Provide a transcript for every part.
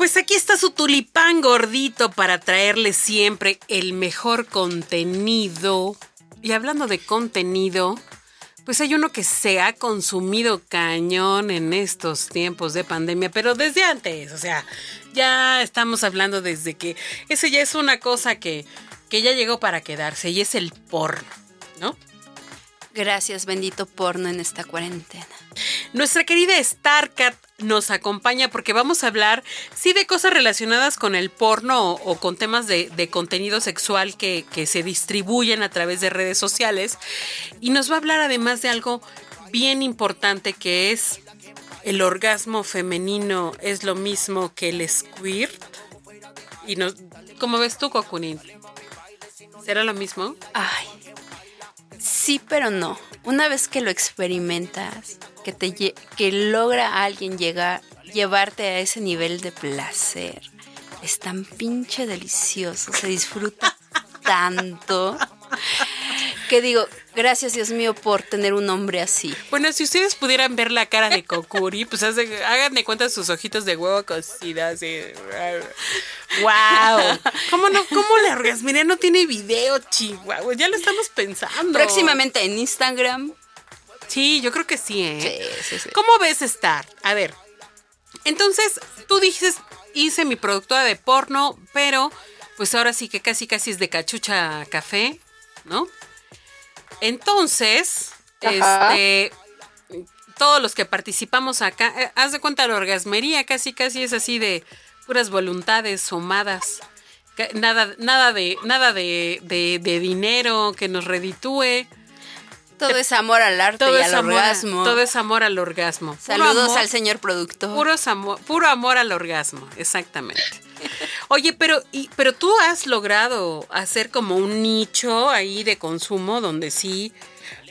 Pues aquí está su tulipán gordito para traerle siempre el mejor contenido. Y hablando de contenido, pues hay uno que se ha consumido cañón en estos tiempos de pandemia, pero desde antes, o sea, ya estamos hablando desde que eso ya es una cosa que, que ya llegó para quedarse y es el porno, ¿no? Gracias, bendito porno en esta cuarentena. Nuestra querida Starcat nos acompaña porque vamos a hablar, sí, de cosas relacionadas con el porno o, o con temas de, de contenido sexual que, que, se distribuyen a través de redes sociales. Y nos va a hablar además de algo bien importante que es el orgasmo femenino es lo mismo que el squirt. Y nos, ¿Cómo ves tú, Cocunín? ¿Será lo mismo? Ay, sí, pero no. Una vez que lo experimentas, que te que logra a alguien llegar llevarte a ese nivel de placer, es tan pinche delicioso, se disfruta tanto que digo, gracias Dios mío por tener un hombre así. Bueno, si ustedes pudieran ver la cara de Kokuri, pues hagan de cuenta sus ojitos de huevo cocidas. Así. ¡Wow! ¿Cómo, no, ¿Cómo le? No tiene video, chihuahua. Ya lo estamos pensando. Próximamente en Instagram. Sí, yo creo que sí, ¿eh? Sí, sí, sí. ¿Cómo ves estar? A ver. Entonces, tú dices, hice mi productora de porno, pero pues ahora sí que casi casi es de cachucha café, ¿no? Entonces, Ajá. este todos los que participamos acá, eh, haz de cuenta la orgasmería, casi casi es así de puras voluntades somadas. Nada, nada de, nada de, de, de dinero que nos reditúe. Todo es amor al arte todo y al amor, orgasmo. Todo es amor al orgasmo. Saludos amor, al señor productor. Puro amor, puro amor al orgasmo, exactamente. Oye, pero, y, pero tú has logrado hacer como un nicho ahí de consumo donde sí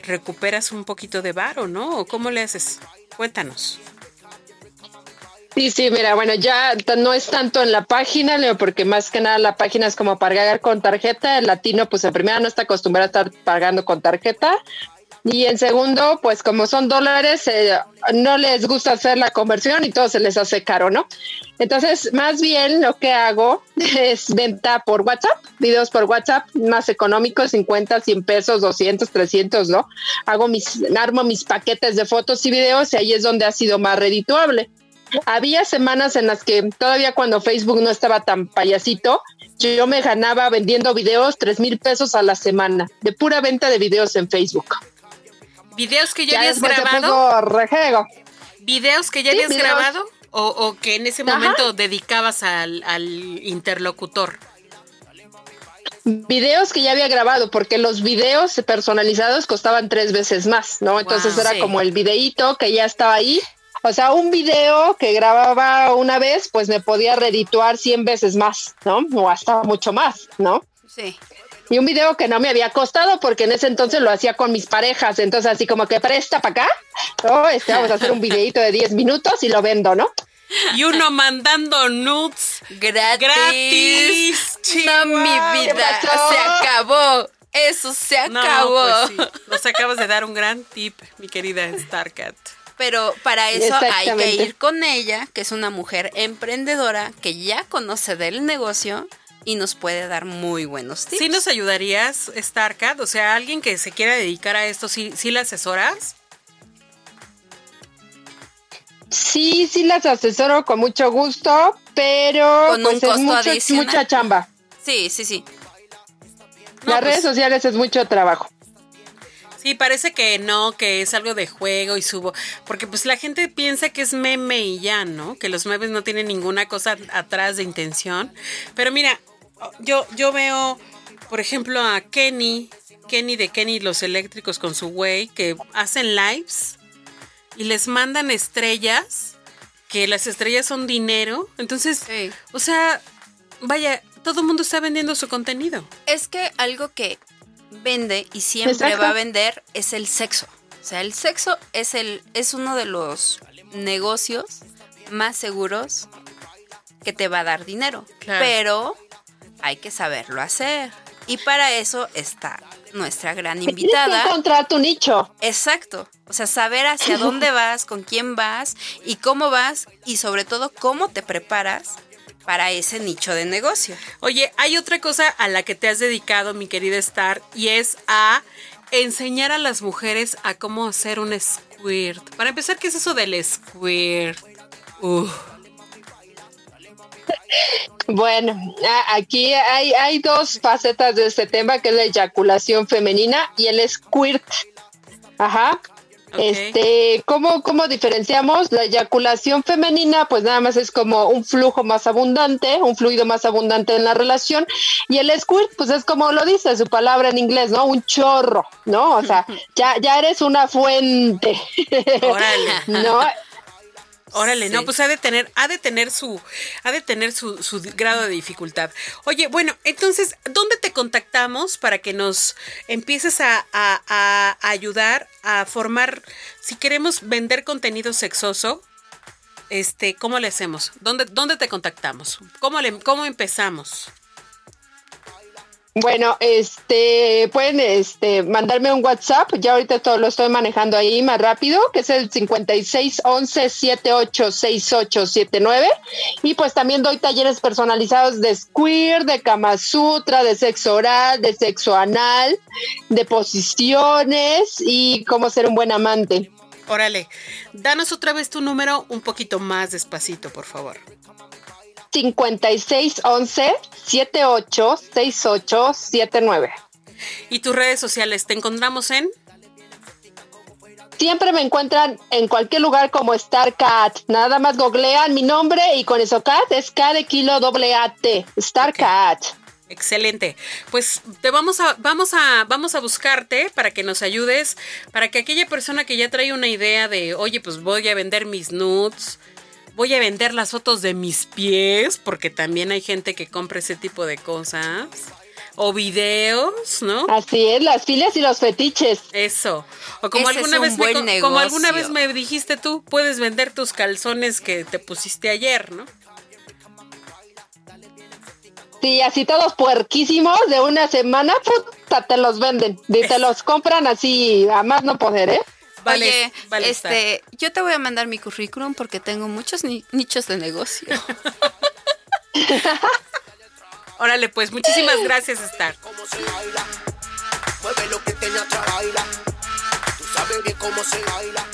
recuperas un poquito de varo, ¿no? ¿O ¿Cómo le haces? Cuéntanos. Sí, sí, mira, bueno, ya no es tanto en la página, Leo, porque más que nada la página es como pagar con tarjeta. El latino, pues en primera no está acostumbrado a estar pagando con tarjeta. Y en segundo, pues como son dólares, eh, no les gusta hacer la conversión y todo se les hace caro, ¿no? Entonces, más bien lo que hago es venta por WhatsApp, videos por WhatsApp más económicos, 50, 100 pesos, 200, 300, ¿no? Hago mis, armo mis paquetes de fotos y videos y ahí es donde ha sido más redituable. Había semanas en las que todavía cuando Facebook no estaba tan payasito, yo me ganaba vendiendo videos tres mil pesos a la semana, de pura venta de videos en Facebook. ¿Videos que ya, ya habías grabado? Rejego. ¿Videos que ya sí, habías videos. grabado? O, o, que en ese momento Ajá. dedicabas al, al, interlocutor? Videos que ya había grabado, porque los videos personalizados costaban tres veces más, ¿no? Entonces wow, era sí. como el videíto que ya estaba ahí. O sea, un video que grababa una vez, pues me podía redituar 100 veces más, ¿no? O hasta mucho más, ¿no? Sí y un video que no me había costado porque en ese entonces lo hacía con mis parejas, entonces así como que presta para acá, ¿no? Este, vamos a hacer un videito de 10 minutos y lo vendo, ¿no? Y uno mandando nudes gratis. gratis. No, mi vida, se acabó. Eso se acabó. No, pues sí. Nos acabas de dar un gran tip, mi querida Starcat. Pero para eso hay que ir con ella, que es una mujer emprendedora que ya conoce del negocio y nos puede dar muy buenos tips. ¿Sí nos ayudarías, Starcat? O sea, alguien que se quiera dedicar a esto, ¿sí, sí la asesoras? Sí, sí las asesoro con mucho gusto, pero con pues un costo es mucho, adicional. mucha chamba. Sí, sí, sí. No, Las pues, redes sociales es mucho trabajo. Sí, parece que no, que es algo de juego y subo, porque pues la gente piensa que es meme y ya, ¿no? Que los memes no tienen ninguna cosa atrás de intención. Pero mira, yo, yo veo, por ejemplo, a Kenny, Kenny de Kenny los eléctricos con su güey, que hacen lives y les mandan estrellas, que las estrellas son dinero. Entonces, sí. o sea, vaya, todo el mundo está vendiendo su contenido. Es que algo que vende y siempre Exacto. va a vender es el sexo. O sea, el sexo es el es uno de los negocios más seguros que te va a dar dinero. Claro. Pero hay que saberlo hacer. Y para eso está nuestra gran Tienes que invitada. encontrar tu nicho. Exacto. O sea, saber hacia dónde vas, con quién vas y cómo vas y sobre todo cómo te preparas para ese nicho de negocio. Oye, hay otra cosa a la que te has dedicado, mi querida Star, y es a enseñar a las mujeres a cómo hacer un squirt. Para empezar, ¿qué es eso del squirt? Uf. Bueno, aquí hay, hay dos facetas de este tema, que es la eyaculación femenina y el squirt. Ajá. Este, ¿cómo, ¿cómo diferenciamos? La eyaculación femenina, pues nada más es como un flujo más abundante, un fluido más abundante en la relación. Y el squirt, pues es como lo dice su palabra en inglés, ¿no? Un chorro, ¿no? O sea, ya, ya eres una fuente. Órale. ¿No? Órale, no, pues ha de tener, ha de tener su, ha de tener su, su grado de dificultad. Oye, bueno, entonces, ¿dónde te contactamos para que nos empieces a, a- a ayudar a formar, si queremos vender contenido sexoso, este, ¿cómo le hacemos? ¿Dónde, dónde te contactamos? ¿Cómo le, cómo empezamos? Bueno, este, pueden este, mandarme un WhatsApp, ya ahorita todo lo estoy manejando ahí más rápido, que es el 5611-786879. Y pues también doy talleres personalizados de squir, de Kama Sutra, de sexo oral, de sexo anal, de posiciones y cómo ser un buen amante. Órale, danos otra vez tu número un poquito más despacito, por favor. 5611-786879. Y tus redes sociales, ¿te encontramos en? Siempre me encuentran en cualquier lugar como StarCat. Nada más googlean mi nombre y con eso Cat es K de kilo doble A T. StarCat. Excelente. Pues te vamos a, vamos a, vamos a buscarte para que nos ayudes, para que aquella persona que ya trae una idea de, oye, pues voy a vender mis nudes, voy a vender las fotos de mis pies, porque también hay gente que compra ese tipo de cosas, o videos, ¿no? Así es, las filias y los fetiches. Eso. O como Ese es alguna un vez me como alguna vez me dijiste tú, puedes vender tus calzones que te pusiste ayer, ¿no? Sí, así todos puerquísimos de una semana, puta, te los venden. Y te los compran así a más no poder, ¿eh? Vale, Oye, vale, este, yo te voy a mandar mi currículum porque tengo muchos ni- nichos de negocio. Órale, pues muchísimas gracias, Star. cómo se baila. Mueve lo que te atrás, baila. Tú sabes bien cómo se baila.